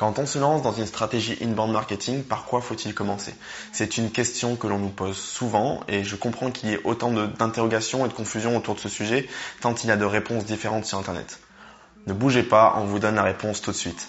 Quand on se lance dans une stratégie inbound marketing, par quoi faut-il commencer? C'est une question que l'on nous pose souvent et je comprends qu'il y ait autant d'interrogations et de confusion autour de ce sujet tant il y a de réponses différentes sur Internet. Ne bougez pas, on vous donne la réponse tout de suite.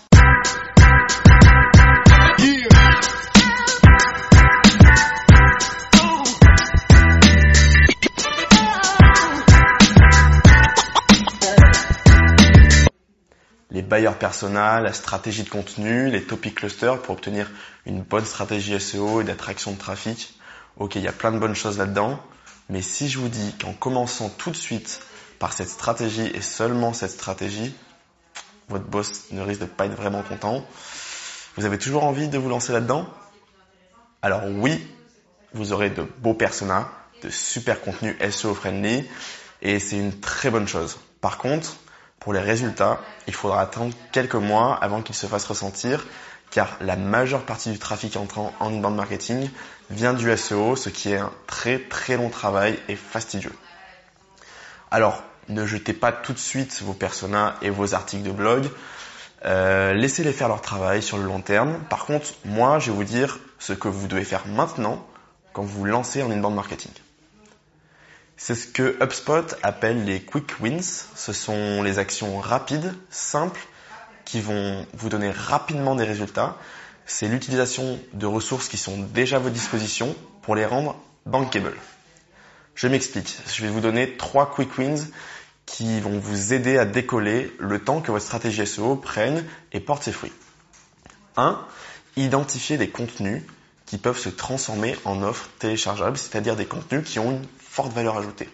Les bailleurs persona, la stratégie de contenu, les topic clusters pour obtenir une bonne stratégie SEO et d'attraction de trafic. Ok, il y a plein de bonnes choses là-dedans. Mais si je vous dis qu'en commençant tout de suite par cette stratégie et seulement cette stratégie, votre boss ne risque de pas être vraiment content. Vous avez toujours envie de vous lancer là-dedans? Alors oui, vous aurez de beaux personas, de super contenus SEO friendly et c'est une très bonne chose. Par contre, pour les résultats, il faudra attendre quelques mois avant qu'ils se fassent ressentir, car la majeure partie du trafic entrant en inbound marketing vient du SEO, ce qui est un très très long travail et fastidieux. Alors, ne jetez pas tout de suite vos personas et vos articles de blog. Euh, laissez-les faire leur travail sur le long terme. Par contre, moi, je vais vous dire ce que vous devez faire maintenant quand vous lancez en inbound marketing. C'est ce que HubSpot appelle les quick wins. Ce sont les actions rapides, simples, qui vont vous donner rapidement des résultats. C'est l'utilisation de ressources qui sont déjà à votre disposition pour les rendre bankable. Je m'explique. Je vais vous donner trois quick wins qui vont vous aider à décoller le temps que votre stratégie SEO prenne et porte ses fruits. 1. Identifier des contenus qui peuvent se transformer en offres téléchargeables, c'est-à-dire des contenus qui ont une forte valeur ajoutée.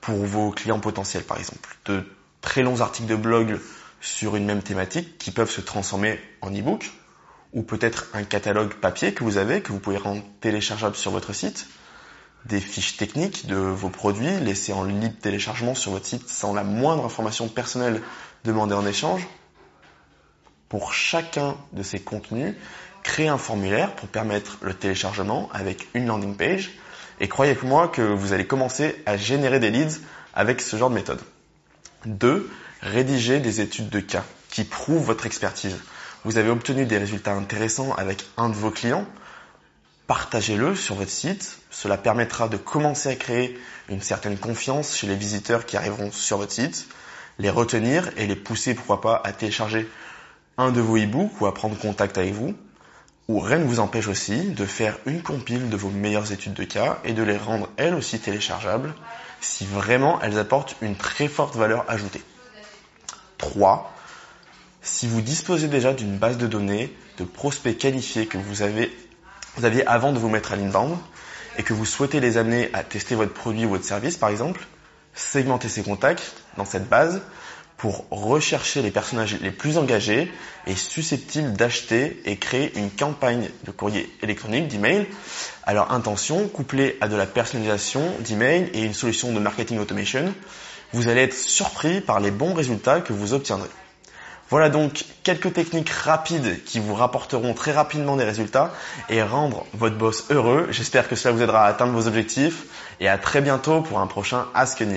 Pour vos clients potentiels, par exemple, de très longs articles de blog sur une même thématique qui peuvent se transformer en e-book, ou peut-être un catalogue papier que vous avez, que vous pouvez rendre téléchargeable sur votre site, des fiches techniques de vos produits laissées en libre téléchargement sur votre site sans la moindre information personnelle demandée en échange. Pour chacun de ces contenus, créer un formulaire pour permettre le téléchargement avec une landing page. Et croyez-moi que vous allez commencer à générer des leads avec ce genre de méthode. 2. Rédiger des études de cas qui prouvent votre expertise. Vous avez obtenu des résultats intéressants avec un de vos clients. Partagez-le sur votre site. Cela permettra de commencer à créer une certaine confiance chez les visiteurs qui arriveront sur votre site, les retenir et les pousser, pourquoi pas, à télécharger un de vos e-books ou à prendre contact avec vous ou rien ne vous empêche aussi de faire une compile de vos meilleures études de cas et de les rendre elles aussi téléchargeables si vraiment elles apportent une très forte valeur ajoutée. 3. Si vous disposez déjà d'une base de données de prospects qualifiés que vous, avez, vous aviez avant de vous mettre à l'inbound et que vous souhaitez les amener à tester votre produit ou votre service par exemple, segmentez ces contacts dans cette base pour rechercher les personnages les plus engagés et susceptibles d'acheter et créer une campagne de courrier électronique, d'email, à leur intention, couplée à de la personnalisation d'email et une solution de marketing automation. Vous allez être surpris par les bons résultats que vous obtiendrez. Voilà donc quelques techniques rapides qui vous rapporteront très rapidement des résultats et rendre votre boss heureux. J'espère que cela vous aidera à atteindre vos objectifs et à très bientôt pour un prochain Ask Neil.